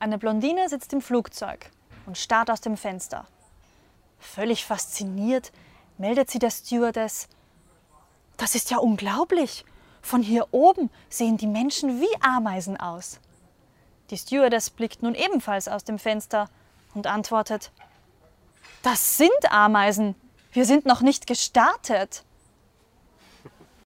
Eine Blondine sitzt im Flugzeug und starrt aus dem Fenster. Völlig fasziniert meldet sie der Stewardess: Das ist ja unglaublich! Von hier oben sehen die Menschen wie Ameisen aus. Die Stewardess blickt nun ebenfalls aus dem Fenster und antwortet: Das sind Ameisen. Wir sind noch nicht gestartet.